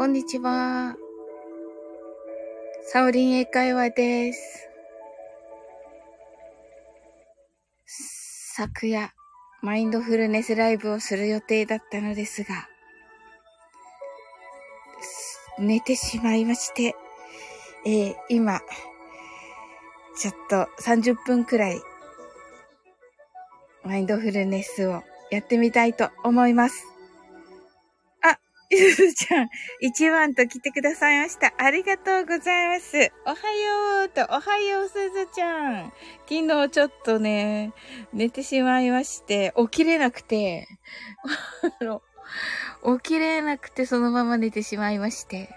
こんにちは。サオリン英会話です。昨夜、マインドフルネスライブをする予定だったのですが、寝てしまいまして、えー、今、ちょっと30分くらい、マインドフルネスをやってみたいと思います。ゆ ずちゃん、一番と来てくださいました。ありがとうございます。おはようと、おはようすずちゃん。昨日ちょっとね、寝てしまいまして、起きれなくて、起きれなくてそのまま寝てしまいまして。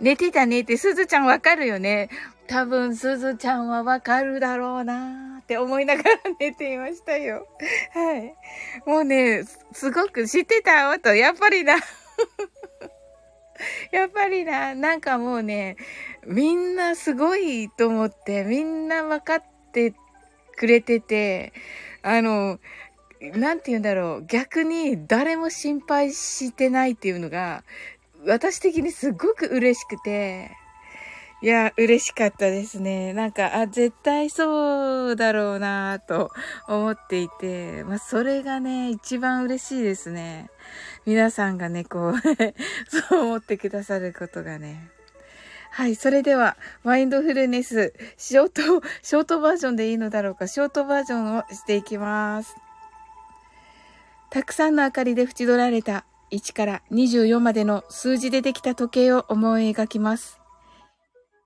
寝てたねってすずちゃんわかるよね。多分すずちゃんはわかるだろうなーって思いながら寝ていましたよ。はい。もうね、すごく知ってたわと、やっぱりな。やっぱりな、なんかもうね、みんなすごいと思って、みんな分かってくれてて、あの、なんて言うんだろう、逆に誰も心配してないっていうのが、私的にすごく嬉しくて、いや、嬉しかったですね。なんか、あ、絶対そうだろうなと思っていて、まあ、それがね、一番嬉しいですね。皆さんがね、こう そう思ってくださることがね。はい。それでは、マインドフルネス、ショート、ショートバージョンでいいのだろうか、ショートバージョンをしていきます。たくさんの明かりで縁取られた1から24までの数字でできた時計を思い描きます。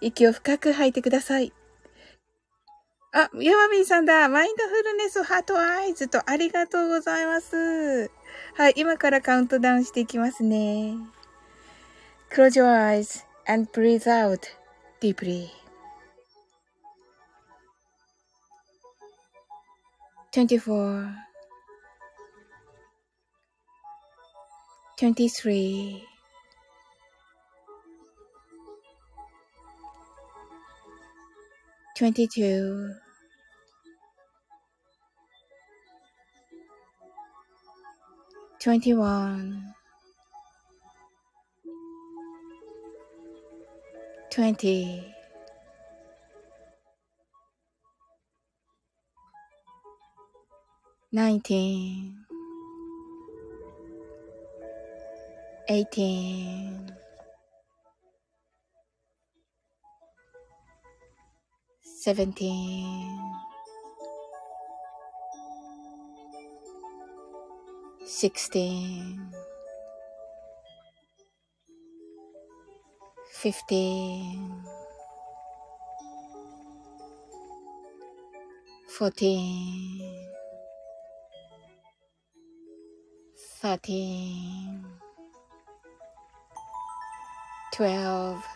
息を深く吐いてください。あ、ヤマミンさんだ。マインドフルネスハートアイズとありがとうございます。はい、今からカウントダウンしていきますね。Close your eyes and breathe out deeply. 24 23 22 21 20 19 18 17 16 15 14 13 12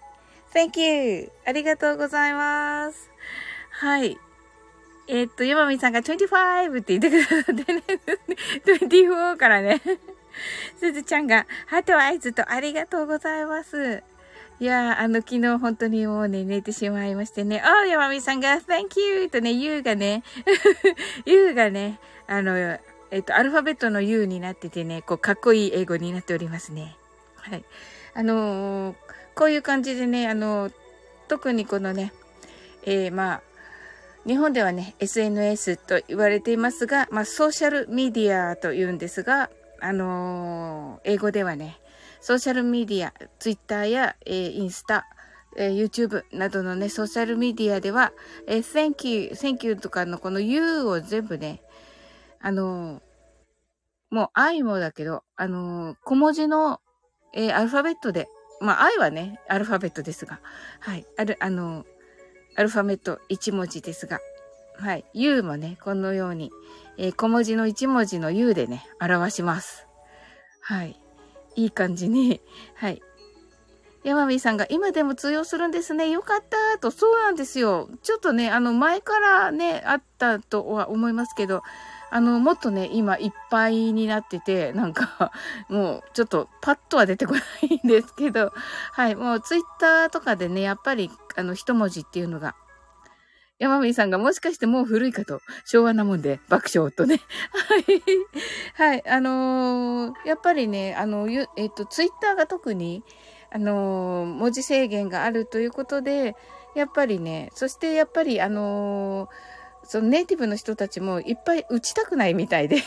Thank you! ありがとうございます。はい。えー、っと、山美さんが25って言ってくださってね。24からね。すずちゃんが、ハートアイズとありがとうございます。いやー、あの、昨日本当にもうね、寝てしまいましてね。あ、山美さんが、Thank you! とね、U がね、U がね、あの、えっと、アルファベットの U になっててね、こう、かっこいい英語になっておりますね。はい。あのー、こういう感じでね、あの、特にこのね、えー、まあ、日本ではね、SNS と言われていますが、まあ、ソーシャルメディアと言うんですが、あのー、英語ではね、ソーシャルメディア、ツイッターや、えー、インスタ、えー、YouTube などのね、ソーシャルメディアでは、えー、Thank you, Thank you とかのこの You を全部ね、あのー、もう愛もだけど、あのー、小文字の、えー、アルファベットで、まあ愛はね、アルファベットですが、はい、ある、あの、アルファベット1文字ですが、はい、U もね、このように、えー、小文字の1文字の U でね、表します。はい。いい感じに、はい。山美さんが今でも通用するんですね。よかったと。そうなんですよ。ちょっとね、あの前からね、あったとは思いますけど、あの、もっとね、今いっぱいになってて、なんか、もうちょっとパッとは出てこないんですけど、はい、もうツイッターとかでね、やっぱり、あの、一文字っていうのが山美さんがもしかしてもう古いかと、昭和なもんで爆笑とね。はい。はい。あのー、やっぱりね、あの、えっ、と、ツイッターが特に、あのー、文字制限があるということで、やっぱりね、そしてやっぱり、あのそのネイティブの人たちもいっぱい打ちたくないみたいで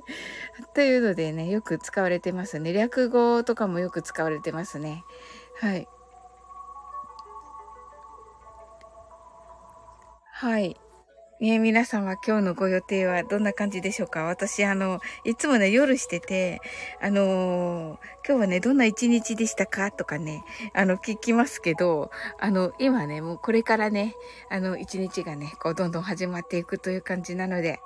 というのでね、よく使われてますね。略語とかもよく使われてますね。はい。はい。ね皆様今日のご予定はどんな感じでしょうか？私、あの、いつもね、夜してて、あのー、今日はね、どんな一日でしたか？とかね、あの、聞きますけど、あの、今ね、もうこれからね、あの、一日がね、こう、どんどん始まっていくという感じなので、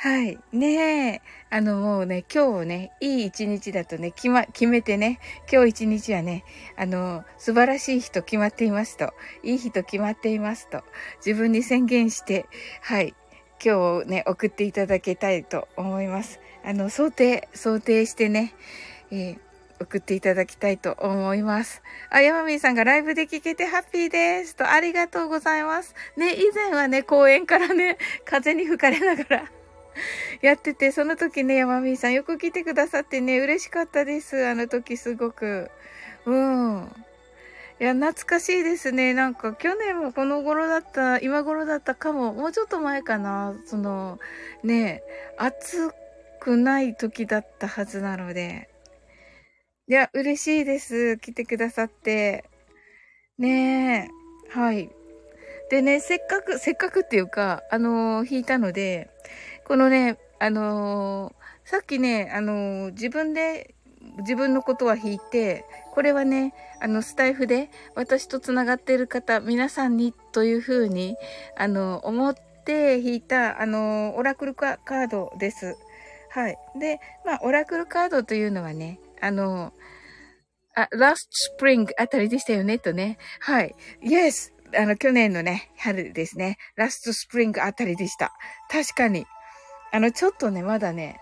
はい。ねえ。あの、もうね、今日ね、いい一日だとね、決ま、決めてね、今日一日はね、あの、素晴らしい日と決まっていますと、いい日と決まっていますと、自分に宣言して、はい。今日ね、送っていただきたいと思います。あの、想定、想定してね、えー、送っていただきたいと思います。あ、ヤマミーさんがライブで聞けてハッピーです。と、ありがとうございます。ね、以前はね、公園からね、風に吹かれながら やってて、その時ね、山美さんよく来てくださってね、嬉しかったです。あの時すごく。うん。いや、懐かしいですね。なんか、去年もこの頃だった、今頃だったかも、もうちょっと前かな。その、ね、暑くない時だったはずなので。いや、嬉しいです。来てくださって。ねえ。はい。でね、せっかく、せっかくっていうか、あのー、弾いたので、このね、あのー、さっきね、あのー、自分で、自分のことは弾いて、これはね、あの、スタイフで私と繋がっている方、皆さんにというふうに、あの、思って弾いた、あの、オラクルカードです。はい。で、まあ、オラクルカードというのはね、あの、あ、ラストスプリングあたりでしたよね、とね。はい。Yes! あの、去年のね、春ですね。ラストスプリングあたりでした。確かに。あの、ちょっとね、まだね、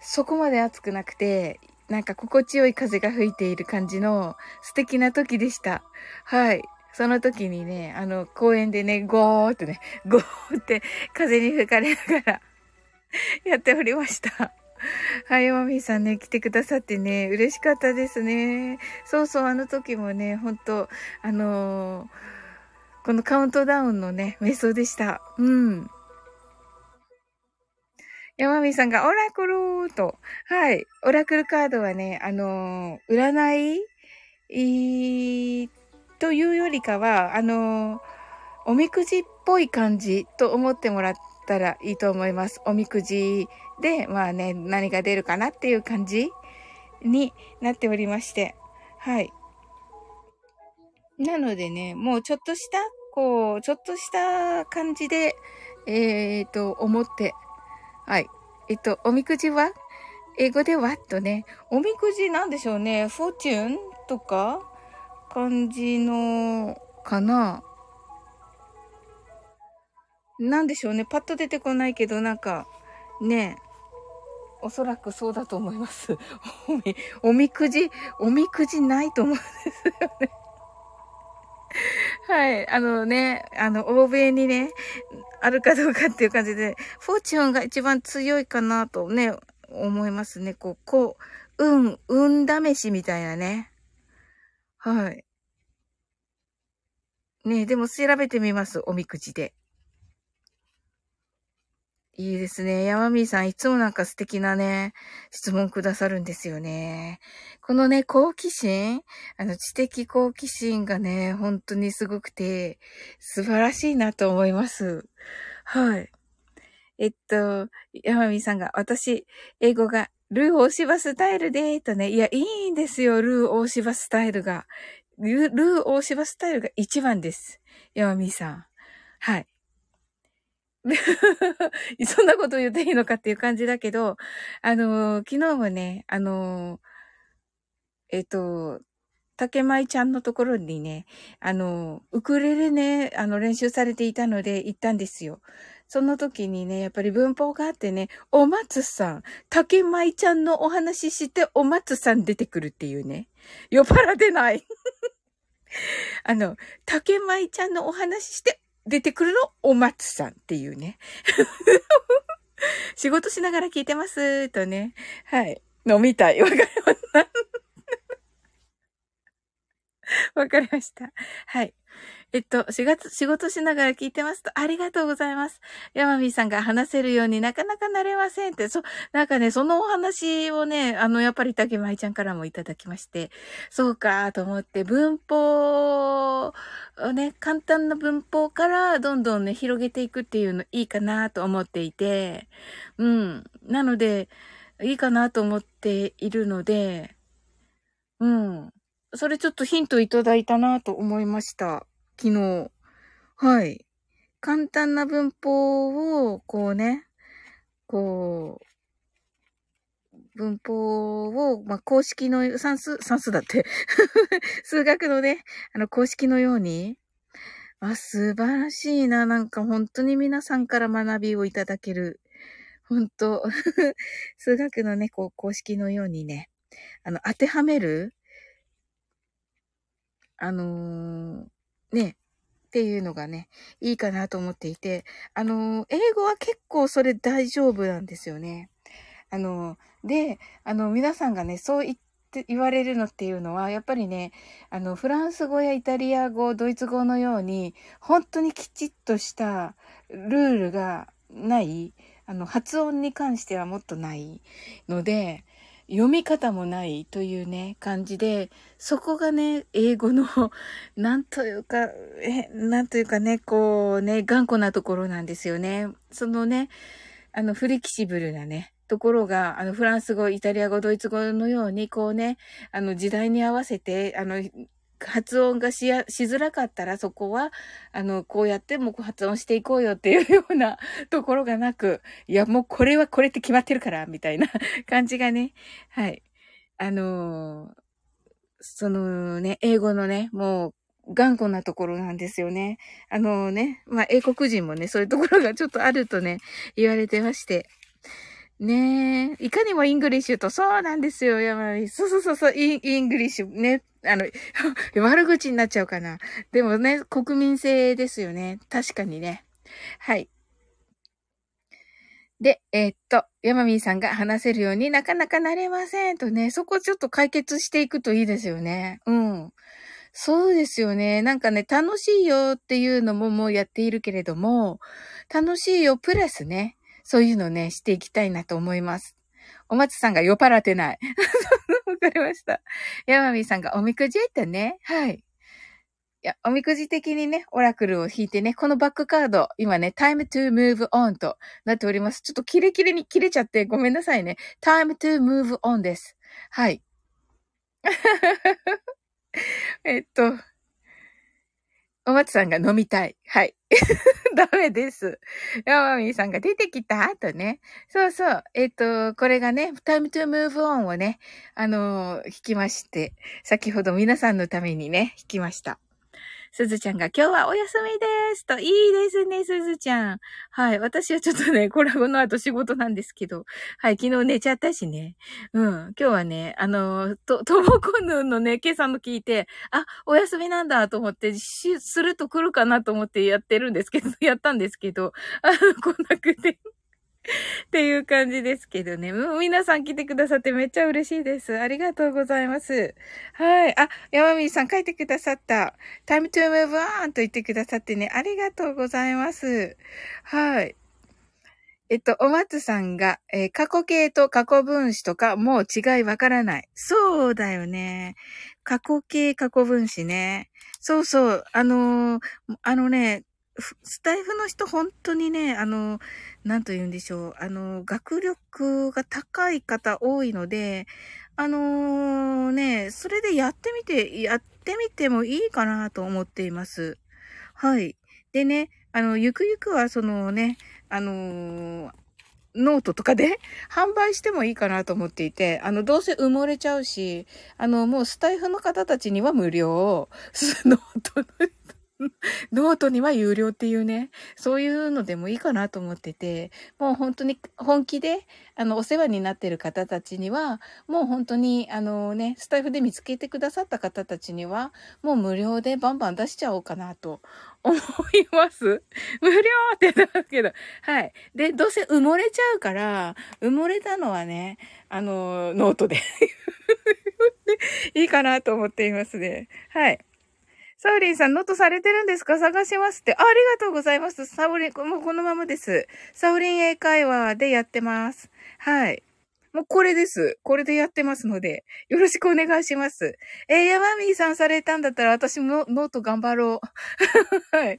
そこまで暑くなくて、なんか心地よい風が吹いている感じの素敵な時でした。はい。その時にね、あの、公園でね、ゴーってね、ゴーって風に吹かれながらやっておりました。はい、マミーさんね、来てくださってね、嬉しかったですね。そうそう、あの時もね、ほんと、あのー、このカウントダウンのね、瞑想でした。うん。山美さんがオラクルと、はい。オラクルカードはね、あのー、占い、というよりかは、あのー、おみくじっぽい感じと思ってもらったらいいと思います。おみくじで、まあね、何が出るかなっていう感じになっておりまして。はい。なのでね、もうちょっとした、こう、ちょっとした感じで、えっ、ー、と、思ってはい。えっと、おみくじは？英語では？とね、おみくじなんでしょうね。フォーチュンとか？感じの、かな。なんでしょうね。パッと出てこないけど、なんか、ねおそらくそうだと思います。おみ、おみくじ、おみくじないと思うんですよね。はい。あのね、あの、欧米にね、あるかどうかっていう感じで、フォーチュンが一番強いかなとね、思いますね。こう、こう、運、運試しみたいなね。はい。ねでも調べてみます。おみくじで。いいですね。山ーさん、いつもなんか素敵なね、質問くださるんですよね。このね、好奇心あの、知的好奇心がね、本当にすごくて、素晴らしいなと思います。はい。えっと、山ーさんが、私、英語が、ルー大芝スタイルで、とね、いや、いいんですよ、ルー大芝スタイルが。ルー大芝スタイルが一番です。山ーさん。はい。そんなこと言っていいのかっていう感じだけど、あの昨日もね、あのえっ、と、竹舞ちゃんのところにね、あの、ウクレレね、あの、練習されていたので行ったんですよ。その時にね、やっぱり文法があってね、お松さん、竹舞ちゃんのお話しして、お松さん出てくるっていうね。酔っ払ってない。あの、竹舞ちゃんのお話しして、出てくるの？お松さんっていうね。仕事しながら聞いてます、とね。はい。飲みたい。わかりました。わかりました。はい。えっと、4月、仕事しながら聞いてますと、ありがとうございます。山美さんが話せるようになかなかなれませんって、そ、なんかね、そのお話をね、あの、やっぱり竹舞ちゃんからもいただきまして、そうかと思って、文法をね、簡単な文法からどんどんね、広げていくっていうのいいかなと思っていて、うん。なので、いいかなと思っているので、うん。それちょっとヒントいただいたなと思いました。昨日。はい。簡単な文法を、こうね、こう、文法を、まあ、公式の、算数、算数だって 数学のね、あの、公式のように、あ、素晴らしいな。なんか本当に皆さんから学びをいただける。本当 数学のね、こう、公式のようにね、あの、当てはめるあのー、ね、っていうのがね、いいかなと思っていて、あの、英語は結構それ大丈夫なんですよね。あの、で、あの、皆さんがね、そう言って、言われるのっていうのは、やっぱりね、あの、フランス語やイタリア語、ドイツ語のように、本当にきちっとしたルールがない、あの、発音に関してはもっとないので、読み方もないというね、感じで、そこがね、英語の、なんというか、え、なんというかね、こうね、頑固なところなんですよね。そのね、あの、フレキシブルなね、ところが、あの、フランス語、イタリア語、ドイツ語のように、こうね、あの、時代に合わせて、あの、発音がしや、しづらかったらそこは、あの、こうやってもう発音していこうよっていうような ところがなく、いや、もうこれはこれって決まってるから、みたいな 感じがね、はい。あのー、そのね、英語のね、もう、頑固なところなんですよね。あのね、まあ、英国人もね、そういうところがちょっとあるとね、言われてまして。ねえ。いかにも English と、そうなんですよ、山美。そうそうそうそう、イン、 English。ね。あの、悪口になっちゃうかな。でもね、国民性ですよね。確かにね。はい。で、えー、っと、ヤマミーさんが話せるようになかなかなれませんとね、そこちょっと解決していくといいですよね。うん。そうですよね。なんかね、楽しいよっていうのももうやっているけれども、楽しいよプラスね、そういうのね、していきたいなと思います。お松さんが酔っ払ってない。わかりました。山美さんがおみくじったね。はい。いや、おみくじ的にね、オラクルを引いてね、このバックカード、今ね、time to move on となっております。ちょっとキレキレに切れちゃってごめんなさいね。time to move on です。はい。えっと、お松さんが飲みたい。はい。ダメです。ヤマミーさんが出てきた後ね。そうそう。えっ、と、これがね、time to move on をね、あのー、弾きまして、先ほど皆さんのためにね、弾きました。すずちゃんが今日はお休みですと、いいですね、すずちゃん。はい。私はちょっとね、これこの後仕事なんですけど、はい。昨日寝ちゃったしね。うん。今日はね、あの、と、ともこぬんのね、今朝の聞いて、あ、お休みなんだと思って、し、すると来るかなと思ってやってるんですけど、やったんですけど、あの、来なくて。っていう感じですけどね。もう皆さん来てくださってめっちゃ嬉しいです。ありがとうございます。はい。あ、山美さん書いてくださった。time to move on と言ってくださってね。ありがとうございます。はい。えっと、お松さんが、えー、過去形と過去分詞とかもう違いわからない。そうだよね。過去形、過去分詞ね。そうそう。あのー、あのね、スタイフの人本当にね、あの、なんと言うんでしょう。あの、学力が高い方多いので、あのー、ね、それでやってみて、やってみてもいいかなと思っています。はい。でね、あの、ゆくゆくはそのね、あのー、ノートとかで 販売してもいいかなと思っていて、あの、どうせ埋もれちゃうし、あの、もうスタイフの方たちには無料、ノートの ノートには有料っていうね、そういうのでもいいかなと思ってて、もう本当に本気で、あの、お世話になってる方たちには、もう本当に、あのね、スタイフで見つけてくださった方たちには、もう無料でバンバン出しちゃおうかなと思います。無料って言ったんですけど、はい。で、どうせ埋もれちゃうから、埋もれたのはね、あの、ノートで いいかなと思っていますね。はい。サオリンさん、ノートされてるんですか？探しますって。あありがとうございます。サオリン、もうこのままです。サオリン英会話でやってます。はい。もうこれです。これでやってますので、よろしくお願いします。えー、ヤマミーさんされたんだったら私もノート頑張ろう。はい。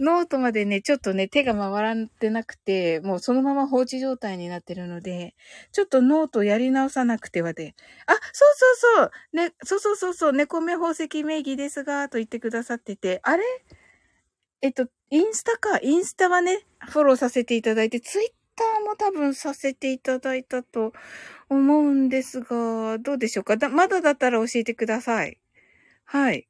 ノートまでね、ちょっとね、手が回らってなくて、もうそのまま放置状態になってるので、ちょっとノートやり直さなくてはで。あ、そうそうそう。ね、そうそうそうそう、猫目宝石名義ですが、と言ってくださってて、あれ？えっと、インスタか。インスタはね、フォローさせていただいて、ツイッターも多分させていただいたと思うんですが、どうでしょうか？だまだだったら教えてください。はい。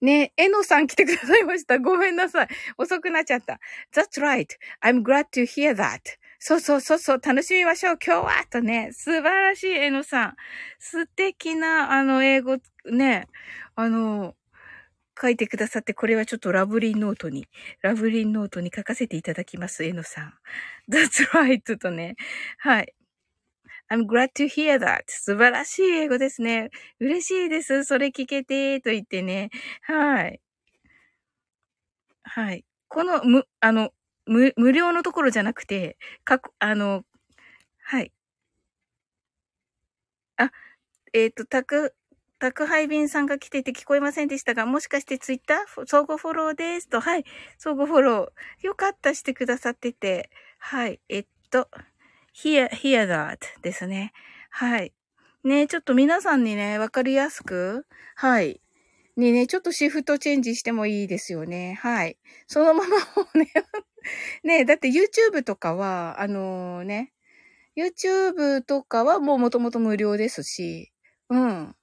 ねえ、えのさん来てくださいました。ごめんなさい。遅くなっちゃった。That's right. I'm glad to hear that. そうそうそうそう、楽しみましょう。今日はとね、素晴らしい、えのさん。素敵な、あの、英語、ね、あの、書いてくださって、これはちょっとラブリンノートに、ラブリンノートに書かせていただきます、えのさん。That's right とね。はい。I'm glad to hear that. 素晴らしい英語ですね。嬉しいです。それ聞けて、と言ってね。はい。はい。この、む、あの、無、無料のところじゃなくて、かくあの、はい。あ、えっ、ー、と、たく、宅配便さんが来てて聞こえませんでしたが、もしかしてツイッター相互フォローですと、はい、相互フォロー。よかったしてくださってて、はい、えっと、here, here that ですね。はい。ねちょっと皆さんにね、わかりやすく、はい。にね、ちょっとシフトチェンジしてもいいですよね。はい。そのままね ねだって YouTube とかは、あのー、ね、YouTube とかはもう元々無料ですし、うん。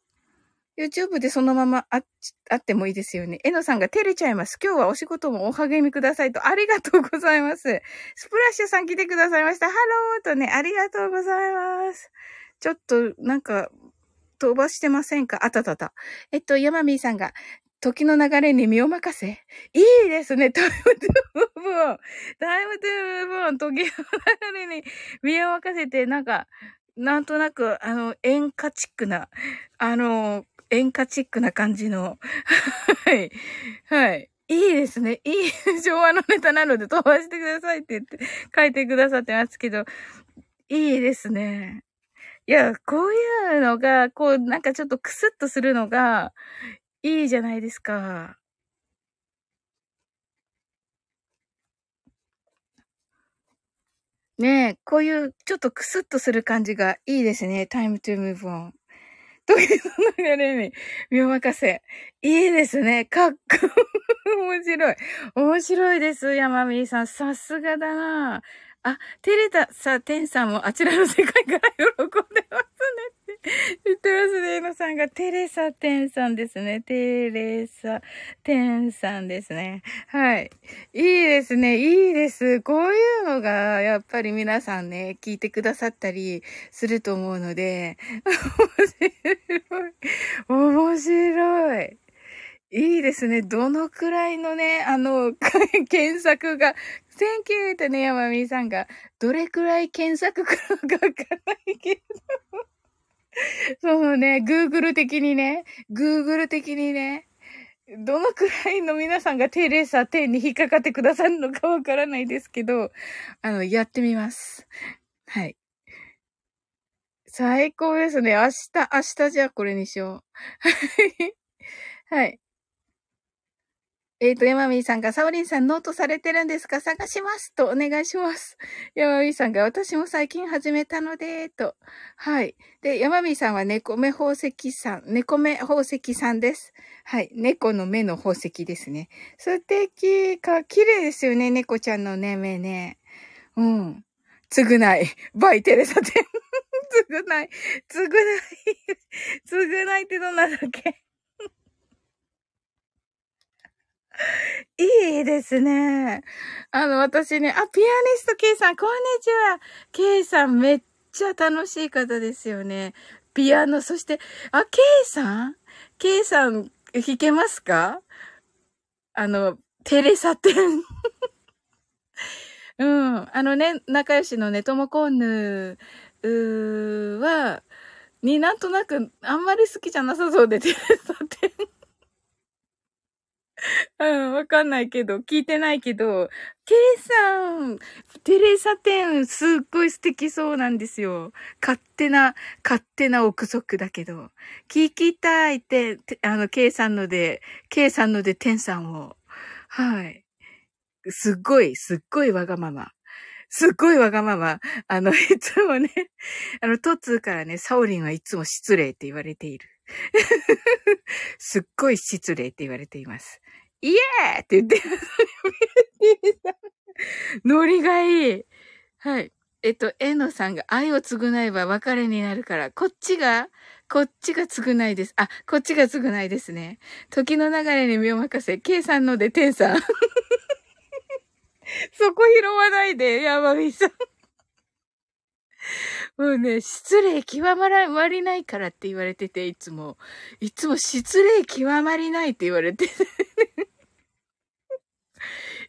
YouTube でそのままああってもいいですよね。えのさんが照れちゃいます。今日はお仕事もお励みくださいと。ありがとうございます。スプラッシュさん来てくださいました。ハローとね、ありがとうございます。ちょっと、なんか、飛ばしてませんか？あたたた。えっと、ヤマミーさんが、時の流れに身を任せ。いいですね。 Time to move on。Time to move on。時の流れに身を任せて、なんか、なんとなく、あの、演歌チックな、あの、演歌チックな感じの。はい。はい。いいですね。いい昭和のネタなので飛ばしてくださいって言って書いてくださってますけど、いいですね。いや、こういうのが、こう、なんかちょっとクスッとするのが、いいじゃないですか。ねえ、こういうちょっとクスッとする感じがいいですね。time to move on. 時の流れに身を任せ。いいですね。かっこ、面白い。面白いです、山美さん。さすがだなあ、照れたさ、天さんもあちらの世界から喜んでますねって。言ってますね。えのさんが、テレサテンさんですね。テレサテンさんですね。はい。いいですね。いいです。こういうのが、やっぱり皆さんね、聞いてくださったりすると思うので、面白い。面白い。いいですね。どのくらいのね、あの、検索が、Thank you ってね、山美さんが、どれくらい検索くるかわからないけど。そうね、Google 的にね、Google 的にね、どのくらいの皆さんがテレサ・テンに引っかかってくださるのかわからないですけど、あの、やってみます。はい。最高ですね。明日、明日じゃあこれにしよう。はい。えっ、ー、と、ヤマミーさんが、サオリンさんノートされてるんですか？探しますとお願いします。ヤマミーさんが、私も最近始めたので、と。はい。で、ヤマミーさんは猫目宝石さん、猫目宝石さんです。はい。猫の目の宝石ですね。素敵か、綺麗ですよね、猫ちゃんのね、目ね。うん。つぐない。バイテレサテン。つぐない。つぐない。つぐないってどんなだっけ？いいですね。あの、私ね、あ、ピアニスト K さん、こんにちは。K さん、めっちゃ楽しい方ですよね。ピアノ、そして、あ、K さん ?K さん、弾けますか？あの、テレサテン。うん。あのね、仲良しのね、ともこんぬ、は、になんとなく、あんまり好きじゃなさそうで、テレサテン。うん、わかんないけど、聞いてないけど、ケイさん、テレサテン、すっごい素敵そうなんですよ。勝手な、勝手な憶測だけど。聞きたいって、あの、ケイさんので、ケイさんのでテンさんを。はい。すっごい、すっごいわがまま。すっごいわがまま。あの、いつもね、あの、トッツーからね、サオリンはいつも失礼って言われている。すっごい失礼って言われています。イエーって言ってノリがいい。はい。えっと、えのさんが愛を償えば別れになるから、こっちが、こっちが償いです。あ、こっちが償いですね。時の流れに身を任せ、K さんので天さん。そこ拾わないで、山美さん。もうね、失礼極まりないからって言われてて、いつも。いつも失礼極まりないって言われて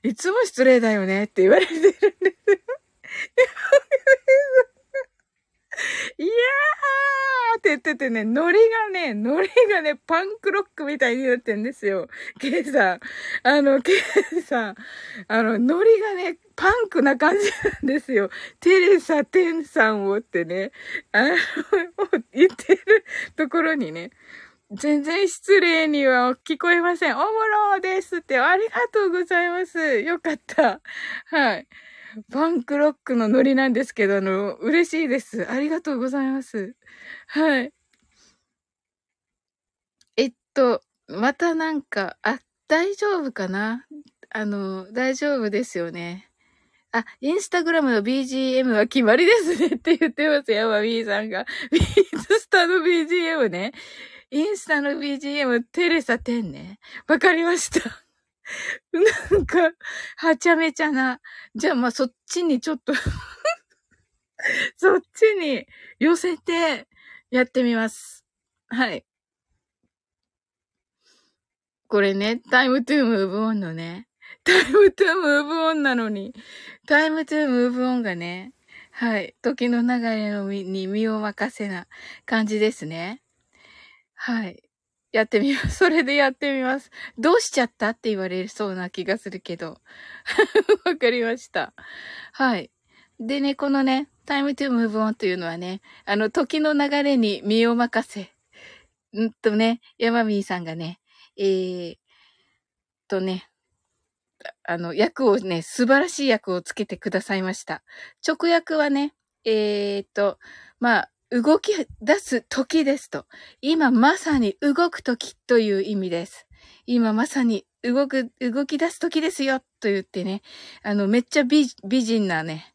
いつも失礼だよねって言われてるんです。いやーって言っててね、ノリがね、ノリがね、パンクロックみたいになってんですよ。ケイさん。あの、ケイさん。あの、ノリがね、パンクな感じなんですよ。テレサ・テンさんをってね、あの、言ってるところにね、全然失礼には聞こえません。おもろーですって。ありがとうございます。よかった。はい。パンクロックのノリなんですけど、あの、嬉しいです。ありがとうございます。はい。えっと、またなんか、あ、大丈夫かな？あの、大丈夫ですよね。あ、インスタグラムの BGM は決まりですね って言ってますよ、マミーさんが。ビースタの BGM ね。インスタの BGM、テレサテンね。わかりました。なんか、はちゃめちゃな。じゃあ、まあ、そっちにちょっと そっちに寄せてやってみます。はい。これね、タイムトゥームーブオンのね、Time to move on なのに、 time to move on がね、はい、時の流れのに身を任せな感じですね。はい。やってみます。それでやってみます。どうしちゃったって言われそうな気がするけど。わかりました。はい。でね、このね、time to move on というのはね、あの、時の流れに身を任せ。んとね、ヤマミーさんがね、えー、とね、あの、役をね、素晴らしい役をつけてくださいました。直訳はね、えーと、まあ、動き出す時ですと。今まさに動く時という意味です。今まさに動く、動き出す時ですよと言ってね、あの、めっちゃ美人なね、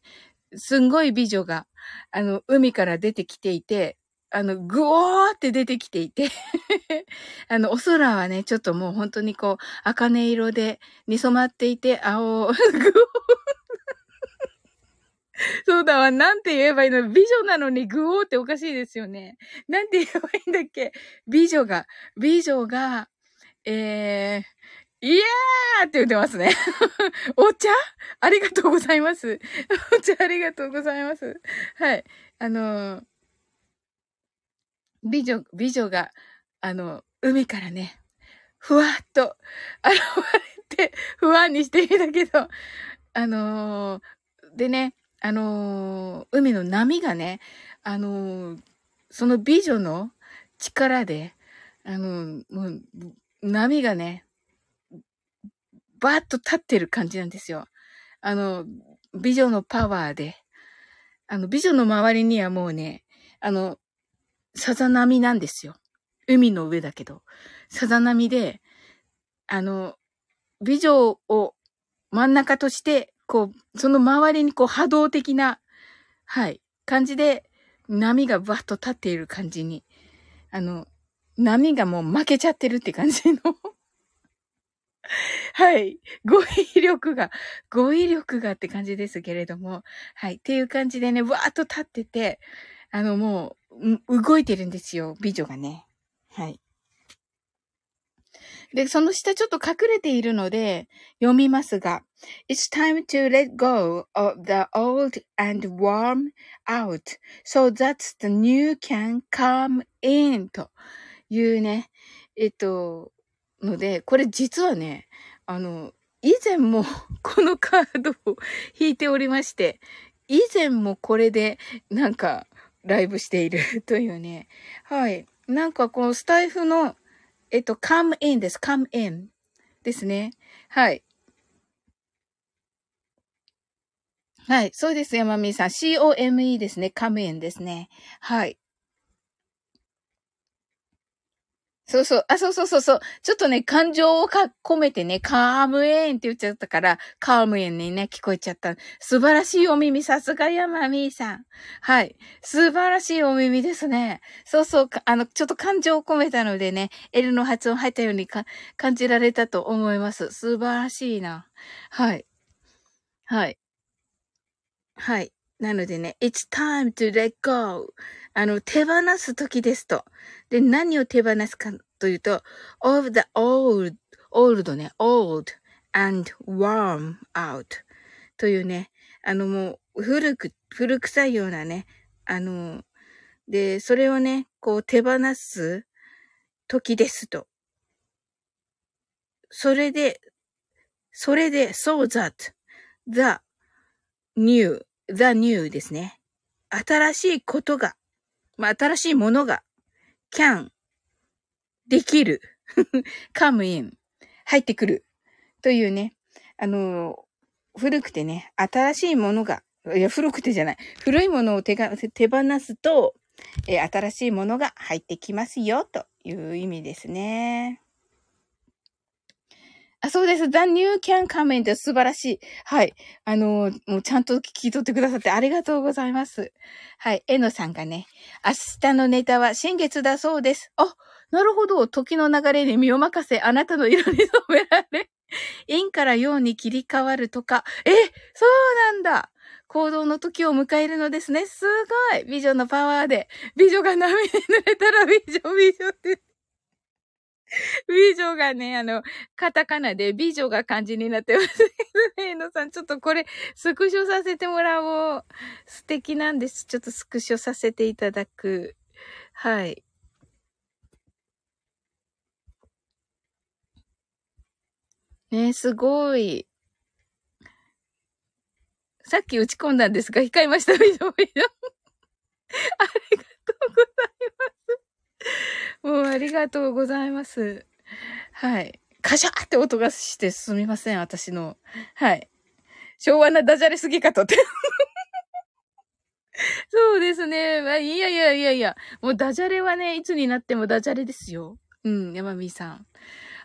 すんごい美女が、あの、海から出てきていて、あの、ぐおーって出てきていて あの、お空はね、ちょっともう本当にこう、茜色でに染まっていて、青、ぐおー そうだわ。なんて言えばいいの美女なのにグオーっておかしいですよね。なんて言えばいいんだっけ？美女が、美女が、えー、イエーって言ってますね。お茶？ありがとうございます。お茶ありがとうございます。はい。あのー、美女、美女が、あの、海からね、ふわっと現れて、不安にしていたけど、あのー、でね、あのー、海の波がね、あのー、その美女の力で、あのー、もう、波がね、バーッと立ってる感じなんですよ。あの、美女のパワーで。あの、美女の周りにはもうね、あの、さざ波なんですよ。海の上だけど。さざ波で、あの、美女を真ん中としてこう、その周りにこう波動的な、はい、感じで波がバッと立っている感じに、あの、波がもう負けちゃってるって感じの はい。語彙力が、語彙力がって感じですけれども、はい。っていう感じでね、わーっと立ってて、あのもう、動いてるんですよ、美女がね。はい。で、その下ちょっと隠れているので読みますが、It's time to let go of the old and warm out so that the new can come in というね、えっと、ので、これ実はね、あの、以前も このカードを引いておりまして、以前もこれでなんかライブしている というね。はい。なんかこのスタイフのえっと、come in です。come in ですね。はい。はい。そうです、山美さん。COME ですね。come in ですね。はい。そうそう。あ、そうそうそうそう。ちょっとね、感情をか込めてね、カームエーンって言っちゃったから、カームエンにね、聞こえちゃった。素晴らしいお耳、さすが山みーさん。はい。素晴らしいお耳ですね。そうそう。あの、ちょっと感情を込めたのでね、L の発音入ったようにか感じられたと思います。素晴らしいな。はい。はい。はい。なのでね、it's time to let go. あの、手放す時ですと。で、何を手放すかというと、of the old, old ね、old and warm out というね、あのもう古く、古臭いようなね、あの、で、それをね、こう手放す時ですと。それで、それで、so that, the new, the new ですね。新しいことがまあ、新しいものが can できる come in 入ってくるというね、あの、古くてね、新しいものが、いや、古くてじゃない。古いものを手が手放すと、え新しいものが入ってきますよ、という意味ですね。あ、そうです。The new can come in って素晴らしい。はい。あのもうちゃんと聞き取ってくださってありがとうございます。はい。えのさんがね、明日のネタは新月だそうです。あ、なるほど。時の流れに身を任せ、あなたの色に染められ、陰から陽に切り替わるとか。え、そうなんだ。行動の時を迎えるのですね。すごい。美女のパワーで。美女が涙に濡れたら美女、美女って。美女がね、あの、カタカナで美女が漢字になってますけどね、えのさん、ちょっとこれ、スクショさせてもらおう。素敵なんです。ちょっとスクショさせていただく。はい。ねすごい。さっき打ち込んだんですが、控えました、美女、美女。ありがとうございます。もうありがとうございます。はい。カシャーって音がしてすみません、私の。はい。昭和なダジャレすぎかとって。そうですね。いやいやいやいや。もうダジャレはね、いつになってもダジャレですよ。うん、山美さん。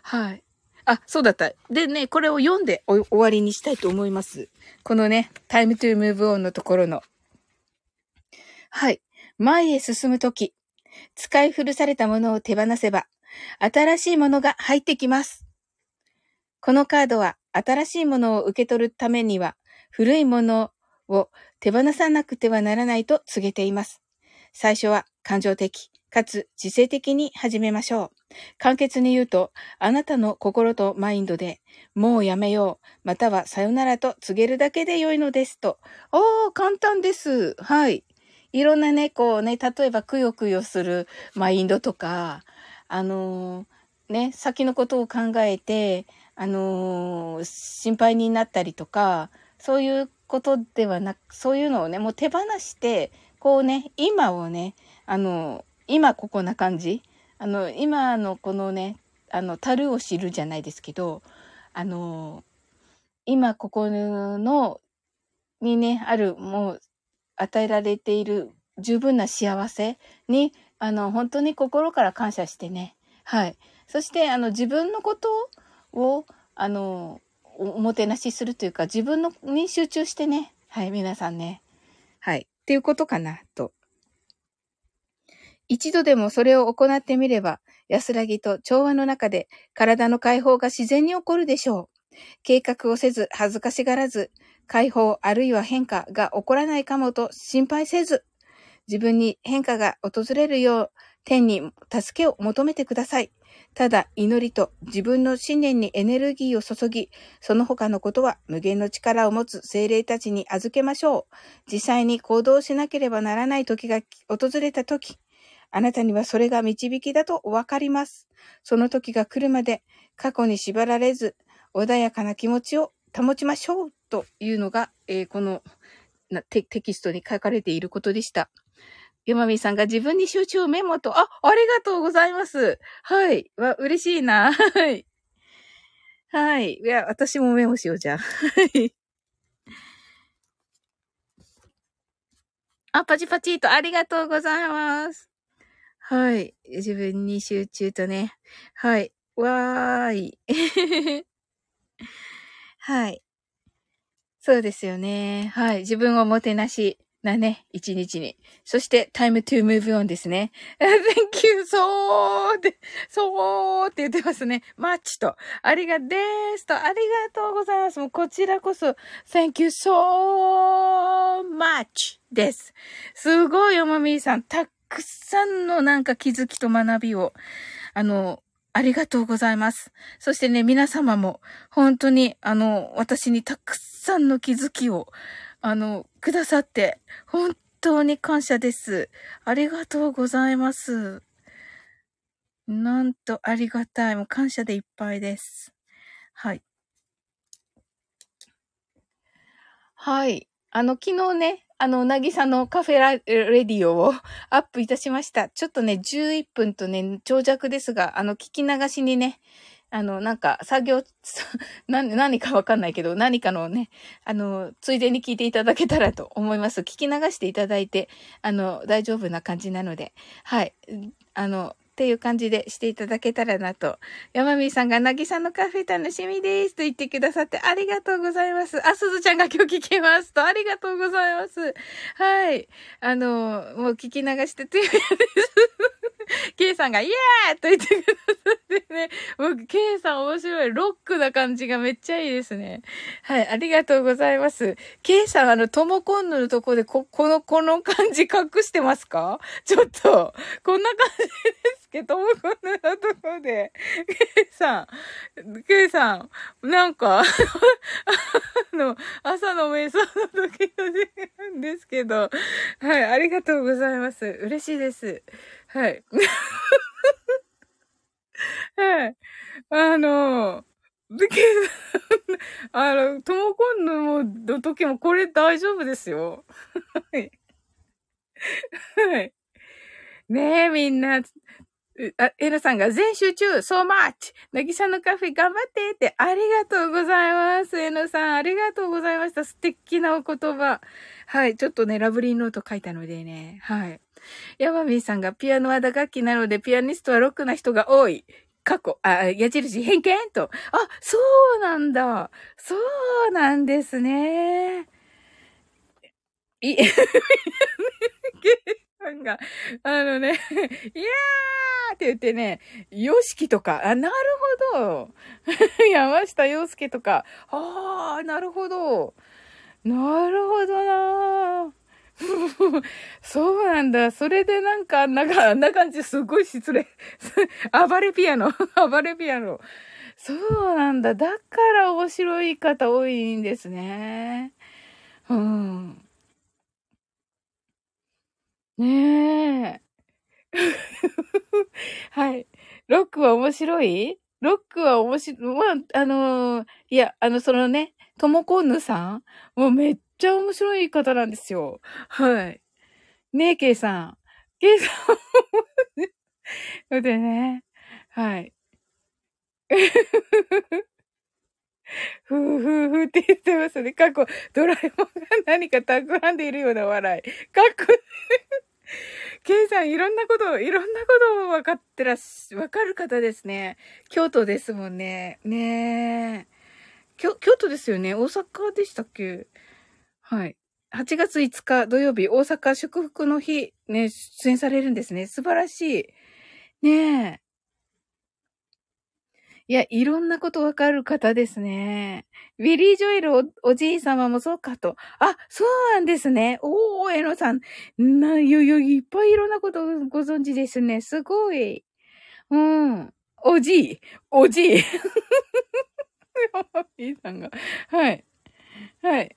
はい。あ、そうだった。でね、これを読んで終わりにしたいと思います。このね、タイムトゥームーブオンのところの。はい。前へ進むとき、使い古されたものを手放せば、新しいものが入ってきます。このカードは新しいものを受け取るためには、古いものを手放さなくてはならないと告げています。最初は感情的、かつ自制的に始めましょう。簡潔に言うと、あなたの心とマインドで、もうやめよう、またはさよならと告げるだけで良いのですと。おー、簡単です。はい。いろんなね、こうね、例えばくよくよするマインドとか、あのー、ね、先のことを考えて、あのー、心配になったりとか、そういうことではなく、そういうのをね、もう手放して、こうね、今をね、あのー、今ここな感じあの、今のこのね、あの、樽を知るじゃないですけど、あの、今ここの、にね、ある、もう、与えられている十分な幸せに、あの、本当に心から感謝してね。はい。そして、あの、自分のことを、あの、おもてなしするというか、自分のに集中してね。はい、皆さんね。はい。っていうことかな、と。一度でもそれを行ってみれば、安らぎと調和の中で体の解放が自然に起こるでしょう。計画をせず、恥ずかしがらず、解放あるいは変化が起こらないかもと心配せず、自分に変化が訪れるよう、天に助けを求めてください。ただ祈りと自分の信念にエネルギーを注ぎ、その他のことは無限の力を持つ精霊たちに預けましょう。実際に行動しなければならない時が訪れた時、あなたにはそれが導きだとわかります。その時が来るまで過去に縛られず、穏やかな気持ちを保ちましょうというのが、えー、このテキストに書かれていることでした。ゆまみさんが自分に集中メモと、あ、ありがとうございます。はい。わ、嬉しいな。はい。はい。いや、私もメモしよう、じゃあ。はい。あ、パチパチとありがとうございます。はい。自分に集中とね。はい。わーい。はい。そうですよね。はい。自分をもてなし。なね、一日に。そして、time to move on ですね。thank you, そうって、そうって言ってますね。マッチと、ありがですと、ありがとうございます。もうこちらこそ、thank you so much です。すごい、おまみーさん。たくさんのなんか気づきと学びを、あの、ありがとうございます。そしてね、皆様も、本当に、あの、私にたくさんの気づきを、あの、くださって、本当に感謝です。ありがとうございます。なんとありがたい。もう感謝でいっぱいです。はい。はい。あの、昨日ね、あの、なぎさのカフェラレディオを アップいたしました。ちょっとね、11分とね、長尺ですが、あの、聞き流しにね、あの、なんか、作業、何、何かわかんないけど、何かのね、あの、ついでに聞いていただけたらと思います。聞き流していただいて、あの、大丈夫な感じなので、はい。あの、っていう感じでしていただけたらなと。山美さんが、なぎさんのカフェ楽しみですと言ってくださってありがとうございます。あ、すずちゃんが今日聞きますとありがとうございます。はい。あの、もう聞き流してて、ケイさんが、イエーイと言ってくださってね。僕、ケイさん面白い。ロックな感じがめっちゃいいですね。はい、ありがとうございます。ケイさん、あの、トモコンヌのとこで、こ、この、この感じ隠してますか？ちょっと、こんな感じですけども、こんなとこで、ケイさん、ケイさん、なんか、あの、朝の瞑想の時の時間ですけど、はい、ありがとうございます。嬉しいです。はい。はい。あの、で、ケイさん、あの、トモコンの時もこれ大丈夫ですよ。はい。はい。ねえ、みんな、あ、エナさんが全集中 !so much! なぎさのカフェ頑張ってってありがとうございます。エナさんありがとうございました。素敵なお言葉。はい。ちょっとね、ラブリーノート書いたのでね。はい。ヤマミーさんがピアノは打楽器なのでピアニストはロックな人が多い。過去、あ、矢印偏見？と。あ、そうなんだ。そうなんですね。い、さんが、あのね、いやーって言ってね、ヨシキとか、あ、なるほど。山下洋介とか、あー、なるほど。なるほどな そうなんだ。それでなんか、なんか、あんな感じ、すごい失礼。暴れピアノ。暴れピアノ。そうなんだ。だから面白い方多いんですね。うん。ねえ。はい。ロックは面白い？ロックは面白い。まあ、あのー、いや、あの、そのね、ともこんぬさんもうめっちゃ面白い方なんですよ。はい。ねえ、ケイさん。ケイさん。でね。はい。ふうふうふうって言ってますね。過去、ドラえもんが何か企んでいるような笑い。かっこケイさん、いろんなこと、いろんなことを分かってらっし、分かる方ですね。京都ですもんね。ねえ。京、京都ですよね。大阪でしたっけ？はい。8月5日土曜日、大阪祝福の日、ね、出演されるんですね。素晴らしい。ねえ。いや、いろんなことわかる方ですね。ウィリー・ジョエルおじい様もそうかと。あ、そうなんですね。おー、エノさん。な、いよよ、いっぱいいろんなことご存知ですね。すごい。うん。おじい。おじい。ーさんが。はい。はい。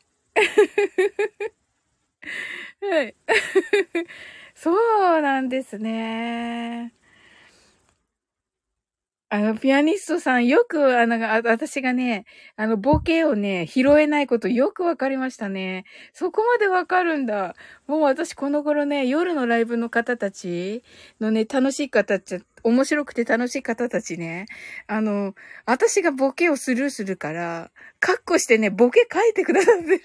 はい。そうなんですね。あの、ピアニストさん、よく、あの、私がね、あの、ボケをね、拾えないことよくわかりましたね。そこまでわかるんだ。もう私この頃ね、夜のライブの方たちのね、楽しい方たち、面白くて楽しい方たちね、あの、私がボケをスルーするから、カッコしてね、ボケ書いてくださってるんです。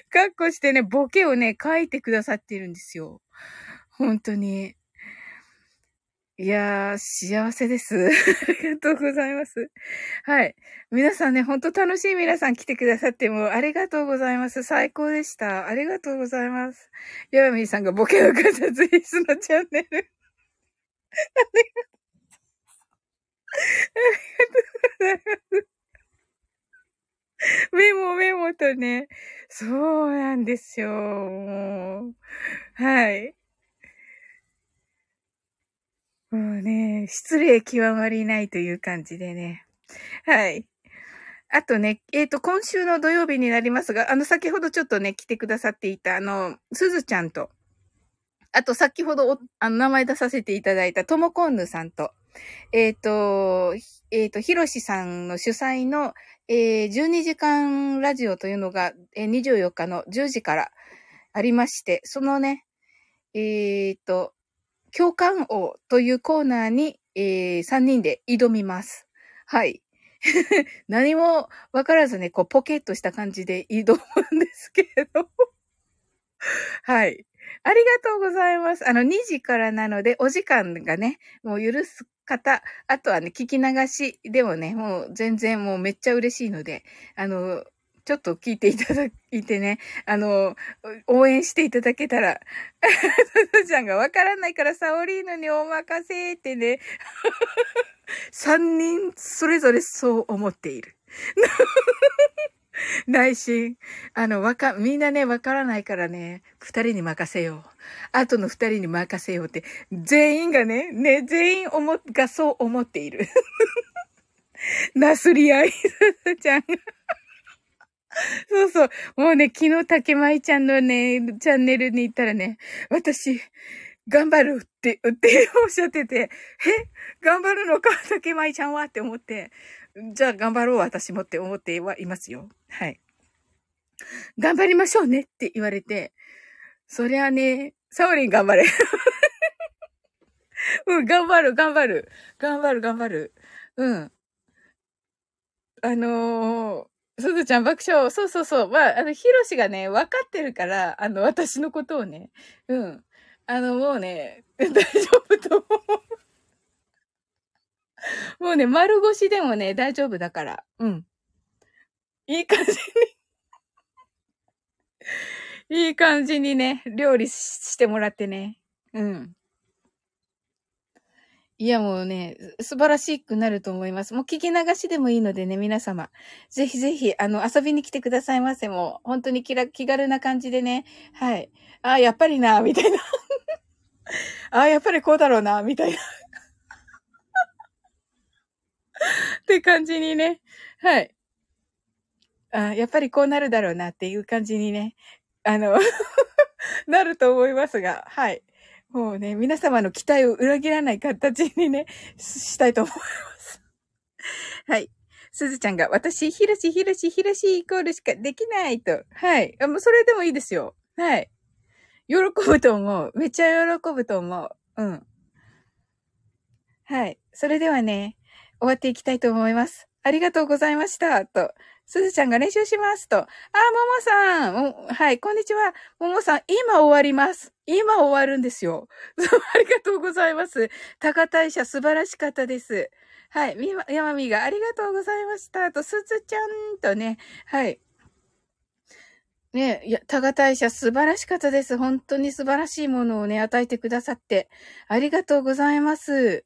カッコしてね、ボケをね、書いてくださってるんですよ。本当に。いやー、幸せです。ありがとうございます。はい。皆さんね、ほんと楽しい皆さん来てくださってもありがとうございます。最高でした。ありがとうございます。ヤマミーさんがボケの観察必須のチャンネル。ありがとう。ありがとうございます。メモメモとね。そうなんですよ。もう。はい。もうね、失礼極まりないという感じでね。はい。あとね、えっ、ー、と、今週の土曜日になりますが、あの、先ほどちょっとね、来てくださっていた、あの、すずちゃんと、あと、先ほどあの、名前出させていただいた、ともこんぬさんと、えっ、ー、と、えっ、ー、と、ひろしさんの主催の、えー、12時間ラジオというのが、えー、24日の10時からありまして、そのね、えっ、と、共感王というコーナーに、えー、3人で挑みます。はい。何もわからずね、こう、ポケッとした感じで挑むんですけれど。はい。ありがとうございます。あの、2時からなので、お時間がね、もう許す方、あとはね、聞き流しでもね、もう全然もうめっちゃ嬉しいので、あの、ちょっと聞いていただいてね、あの、応援していただけたら、すずちゃんがわからないからサオリーヌにお任せってね、三人それぞれそう思っている。内心。あの、わか、みんなね、わからないからね、二人に任せよう。あとの二人に任せようって、全員がね、ね、全員思、がそう思っている。なすり合い、ちゃんが。そうそう。もうね、昨日竹舞ちゃんのね、チャンネルに行ったらね、私、頑張るって、っておっしゃってて、え？頑張るのか？竹舞ちゃんはって思って、じゃあ頑張ろう私もって思ってはいますよ。はい。頑張りましょうねって言われて、そりゃね、サオリン頑張れ。うん、頑張る、頑張る。頑張る、頑張る。うん。あのー、すずちゃん爆笑。そうそうそう。まあ、あの、ひろしがね、分かってるから、あの、私のことをね。うん。あの、もうね、大丈夫と思う。もうね、丸腰でもね、大丈夫だから。うん。いい感じにいい感じにね、料理してもらってね。うん。いや、もうね、素晴らしくなると思います。もう聞き流しでもいいのでね、皆様。ぜひぜひ、あの、遊びに来てくださいませ。もう、本当に気気軽な感じでね。はい。ああ、やっぱりな、みたいな。ああ、やっぱりこうだろうな、みたいな。って感じにね。はい。あやっぱりこうなるだろうなっていう感じにね。あの なると思いますが、はい。もうね、皆様の期待を裏切らない形にね、したいと思います。はい。すずちゃんが、私、ひろし、ひろし、ひろしイコールしかできないと。はい。もうそれでもいいですよ。はい。喜ぶと思う。めっちゃ喜ぶと思う。うん。はい。それではね、終わっていきたいと思います。ありがとうございました。と。すずちゃんが練習しますと。あ、ももさん。はい、こんにちは。ももさん、今終わります。今終わるんですよ。ありがとうございます。高大社素晴らしかったです。はい、みま、やまみがありがとうございました。と、すずちゃんとね、はい。ねいや、高大社素晴らしかったです。本当に素晴らしいものをね、与えてくださって。ありがとうございます。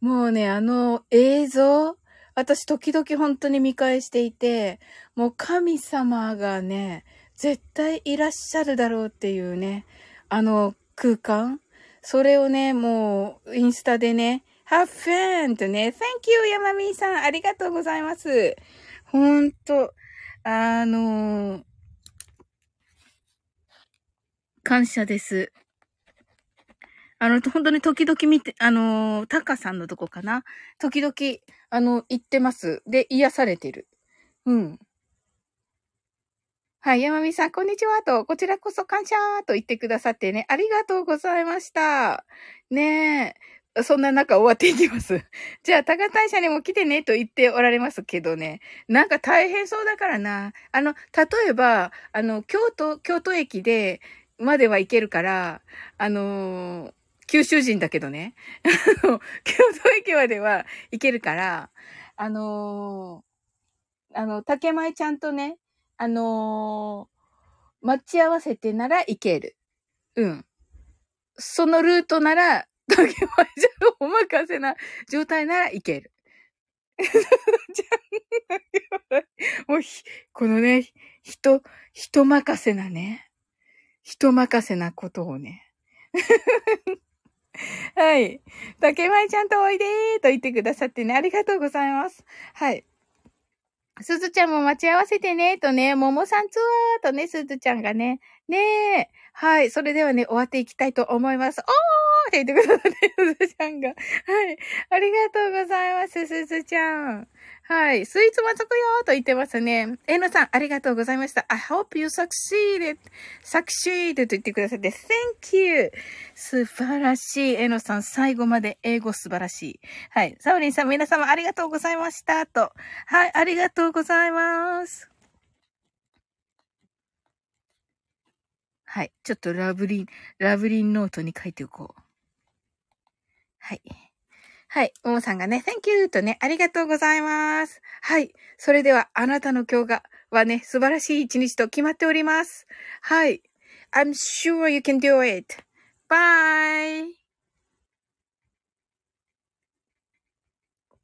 もうね、あの映像、私時々本当に見返していて、もう神様がね、絶対いらっしゃるだろうっていうね、あの空間それをね、もうインスタでね、have fun とね、thank you 山美さん、ありがとうございます。ほんと、あの感謝です。あの、本当に時々見て、あのー、タカさんのとこかな？時々、あの、行ってます。で、癒されてる。うん。はい、山美さん、こんにちはと、こちらこそ感謝と言ってくださってね、ありがとうございました。ねえ。そんな中終わっていきます。じゃあ、高大社にも来てねと言っておられますけどね。なんか大変そうだからな。あの、例えば、あの、京都、京都駅で、までは行けるから、あのー九州人だけどね。京都駅までは行けるから、あのー、あの、竹前ちゃんとね、あのー、待ち合わせてなら行ける。うん。そのルートなら、竹前ちゃんのお任せな状態なら行ける。もうこのね、人、人任せなね、人任せなことをね。はい。竹前ちゃんとおいでーと言ってくださってね、ありがとうございます。はい。すずちゃんも待ち合わせてね、とね、ももさんツアーとね、すずちゃんがね、ねえ。はい。それではね、終わっていきたいと思います。おーって言ってくださって、すずちゃんが。はい。ありがとうございます、すずちゃん。はい。スイーツもつくよと言ってますね。えのさん、ありがとうございました。I hope you succeeded, succeed と言ってくださって、Thank you! 素晴らしい。えのさん、最後まで英語素晴らしい。はい。サウリンさん、皆様ありがとうございました。と。はい。ありがとうございます。はい。ちょっとラブリン、ラブリンノートに書いておこう。はい。はい。ももさんがね、Thank you! とね、ありがとうございます。はい。それでは、あなたの今日が、はね、素晴らしい一日と決まっております。はい。I'm sure you can do it. Bye!